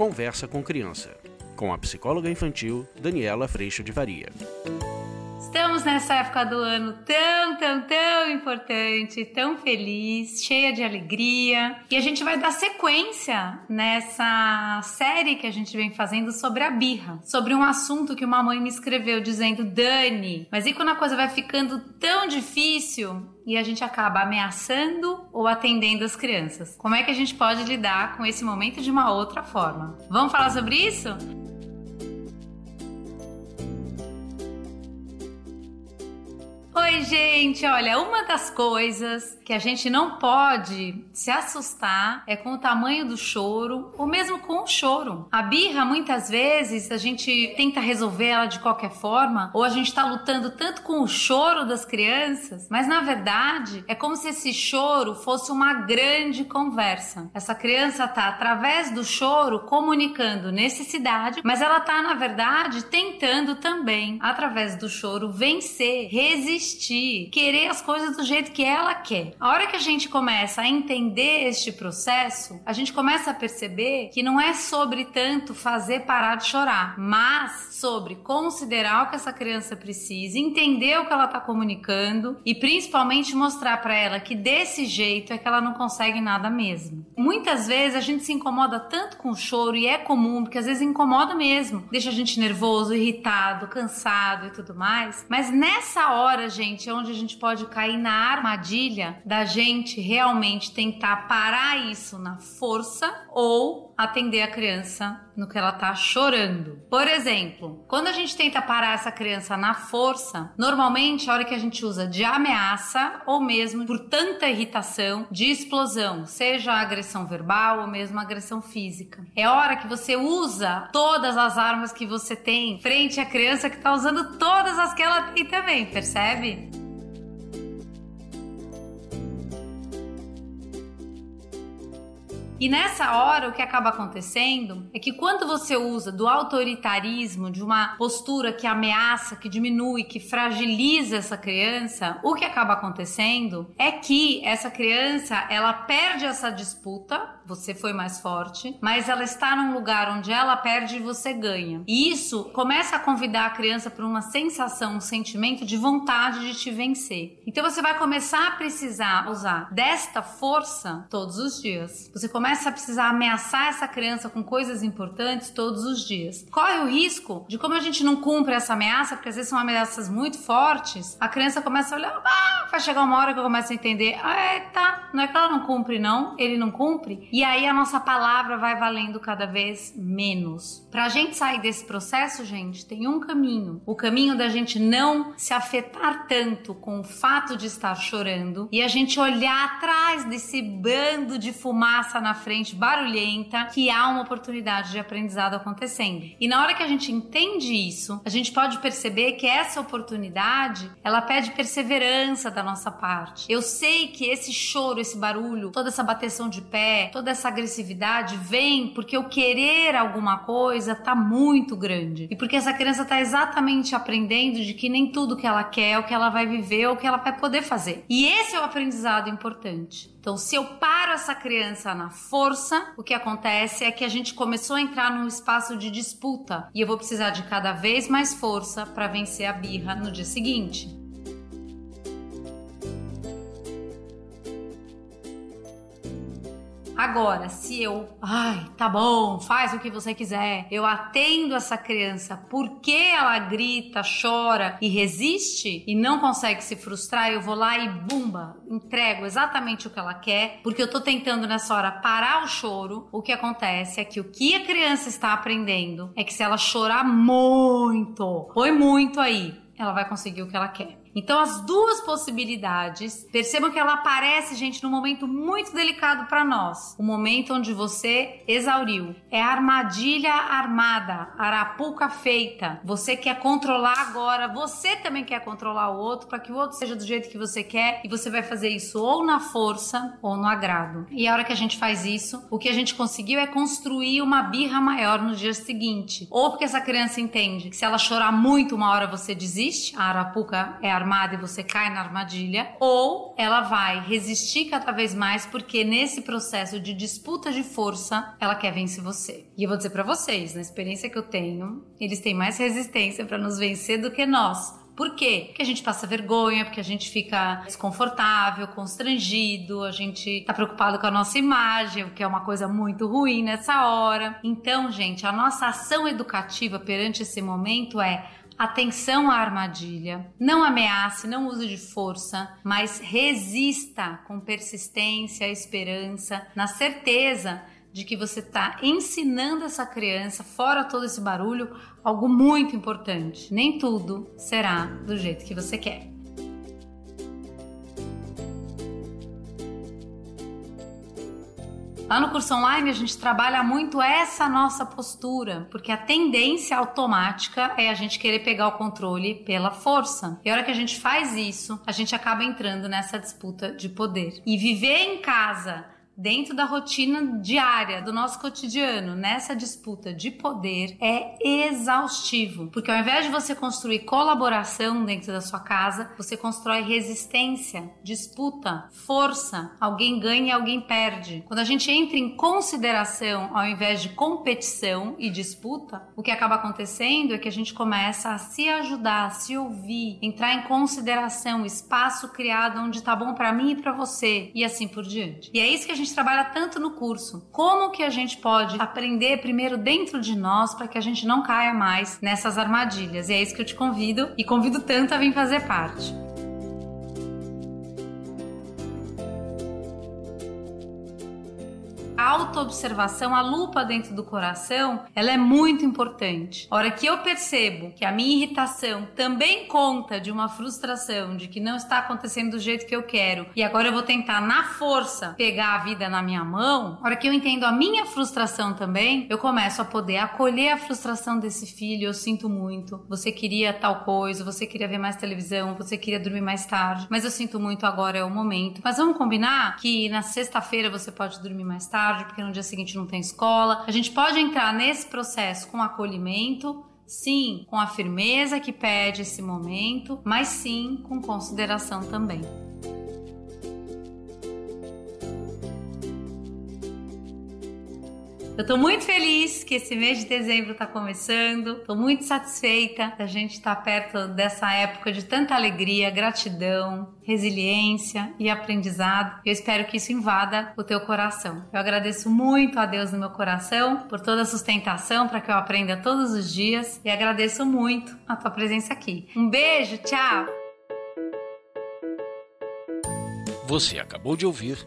Conversa com Criança, com a psicóloga infantil Daniela Freixo de Varia. Estamos nessa época do ano tão, tão, tão importante, tão feliz, cheia de alegria. E a gente vai dar sequência nessa série que a gente vem fazendo sobre a birra, sobre um assunto que uma mãe me escreveu dizendo: Dani, mas e quando a coisa vai ficando tão difícil? E a gente acaba ameaçando ou atendendo as crianças. Como é que a gente pode lidar com esse momento de uma outra forma? Vamos falar sobre isso? Oi, gente! Olha, uma das coisas que a gente não pode se assustar é com o tamanho do choro ou mesmo com o choro. A birra, muitas vezes, a gente tenta resolver ela de qualquer forma ou a gente está lutando tanto com o choro das crianças, mas na verdade é como se esse choro fosse uma grande conversa. Essa criança está através do choro comunicando necessidade, mas ela está na verdade tentando também através do choro vencer, resistir, querer as coisas do jeito que ela quer. A hora que a gente começa a entender este processo, a gente começa a perceber que não é sobre tanto fazer parar de chorar, mas sobre considerar o que essa criança precisa, entender o que ela está comunicando e principalmente mostrar para ela que desse jeito é que ela não consegue nada mesmo. Muitas vezes a gente se incomoda tanto com o choro e é comum, porque às vezes incomoda mesmo, deixa a gente nervoso, irritado, cansado e tudo mais. Mas nessa hora, gente, é onde a gente pode cair na armadilha da gente realmente tentar parar isso na força ou atender a criança no que ela tá chorando. Por exemplo, quando a gente tenta parar essa criança na força, normalmente a hora que a gente usa de ameaça ou mesmo por tanta irritação, de explosão, seja agressão verbal ou mesmo agressão física. É hora que você usa todas as armas que você tem frente à criança que tá usando todas as que ela tem também, percebe? E nessa hora, o que acaba acontecendo é que quando você usa do autoritarismo, de uma postura que ameaça, que diminui, que fragiliza essa criança, o que acaba acontecendo é que essa criança ela perde essa disputa, você foi mais forte, mas ela está num lugar onde ela perde e você ganha. E isso começa a convidar a criança para uma sensação, um sentimento de vontade de te vencer. Então você vai começar a precisar usar desta força todos os dias. Você começa começa a precisar ameaçar essa criança com coisas importantes todos os dias. Corre o risco de, como a gente não cumpre essa ameaça, porque às vezes são ameaças muito fortes, a criança começa a olhar, ah, vai chegar uma hora que eu começo a entender, ah, é, tá, não é que ela não cumpre, não, ele não cumpre, e aí a nossa palavra vai valendo cada vez menos. Pra gente sair desse processo, gente, tem um caminho. O caminho da gente não se afetar tanto com o fato de estar chorando e a gente olhar atrás desse bando de fumaça na frente barulhenta que há uma oportunidade de aprendizado acontecendo. E na hora que a gente entende isso, a gente pode perceber que essa oportunidade, ela pede perseverança da nossa parte. Eu sei que esse choro, esse barulho, toda essa bateção de pé, toda essa agressividade vem porque o querer alguma coisa tá muito grande. E porque essa criança tá exatamente aprendendo de que nem tudo que ela quer é o que ela vai viver ou o que ela vai poder fazer. E esse é o aprendizado importante. Então, se eu paro essa criança na força, o que acontece é que a gente começou a entrar num espaço de disputa e eu vou precisar de cada vez mais força para vencer a birra no dia seguinte. Agora, se eu, ai, tá bom, faz o que você quiser, eu atendo essa criança porque ela grita, chora e resiste e não consegue se frustrar, eu vou lá e bumba, entrego exatamente o que ela quer, porque eu tô tentando nessa hora parar o choro. O que acontece é que o que a criança está aprendendo é que se ela chorar muito, foi muito aí, ela vai conseguir o que ela quer. Então, as duas possibilidades, percebam que ela aparece, gente, num momento muito delicado para nós. O momento onde você exauriu. É a armadilha armada, arapuca feita. Você quer controlar agora, você também quer controlar o outro para que o outro seja do jeito que você quer e você vai fazer isso ou na força ou no agrado. E a hora que a gente faz isso, o que a gente conseguiu é construir uma birra maior no dia seguinte. Ou porque essa criança entende que se ela chorar muito, uma hora você desiste a arapuca é armada e você cai na armadilha, ou ela vai resistir cada vez mais porque nesse processo de disputa de força, ela quer vencer você. E eu vou dizer para vocês, na experiência que eu tenho, eles têm mais resistência para nos vencer do que nós. Por quê? Porque a gente passa vergonha, porque a gente fica desconfortável, constrangido, a gente tá preocupado com a nossa imagem, o que é uma coisa muito ruim nessa hora. Então, gente, a nossa ação educativa perante esse momento é Atenção à armadilha. Não ameace, não use de força, mas resista com persistência, esperança, na certeza de que você está ensinando essa criança, fora todo esse barulho, algo muito importante. Nem tudo será do jeito que você quer. Lá no curso online a gente trabalha muito essa nossa postura, porque a tendência automática é a gente querer pegar o controle pela força. E a hora que a gente faz isso, a gente acaba entrando nessa disputa de poder. E viver em casa dentro da rotina diária do nosso cotidiano, nessa disputa de poder, é exaustivo. Porque ao invés de você construir colaboração dentro da sua casa, você constrói resistência, disputa, força. Alguém ganha e alguém perde. Quando a gente entra em consideração ao invés de competição e disputa, o que acaba acontecendo é que a gente começa a se ajudar, a se ouvir, entrar em consideração, espaço criado onde tá bom para mim e para você e assim por diante. E é isso que a gente gente trabalha tanto no curso. Como que a gente pode aprender primeiro dentro de nós para que a gente não caia mais nessas armadilhas? E é isso que eu te convido e convido tanto a vir fazer parte. Autoobservação, a lupa dentro do coração, ela é muito importante. A hora que eu percebo que a minha irritação também conta de uma frustração, de que não está acontecendo do jeito que eu quero, e agora eu vou tentar na força pegar a vida na minha mão, a hora que eu entendo a minha frustração também, eu começo a poder acolher a frustração desse filho, eu sinto muito, você queria tal coisa, você queria ver mais televisão, você queria dormir mais tarde, mas eu sinto muito agora é o momento. Mas vamos combinar que na sexta-feira você pode dormir mais tarde, tarde, porque no dia seguinte não tem escola. A gente pode entrar nesse processo com acolhimento, sim, com a firmeza que pede esse momento, mas sim com consideração também. Eu tô muito feliz que esse mês de dezembro tá começando. Tô muito satisfeita da gente estar tá perto dessa época de tanta alegria, gratidão, resiliência e aprendizado. Eu espero que isso invada o teu coração. Eu agradeço muito a Deus no meu coração por toda a sustentação para que eu aprenda todos os dias e agradeço muito a tua presença aqui. Um beijo, tchau. Você acabou de ouvir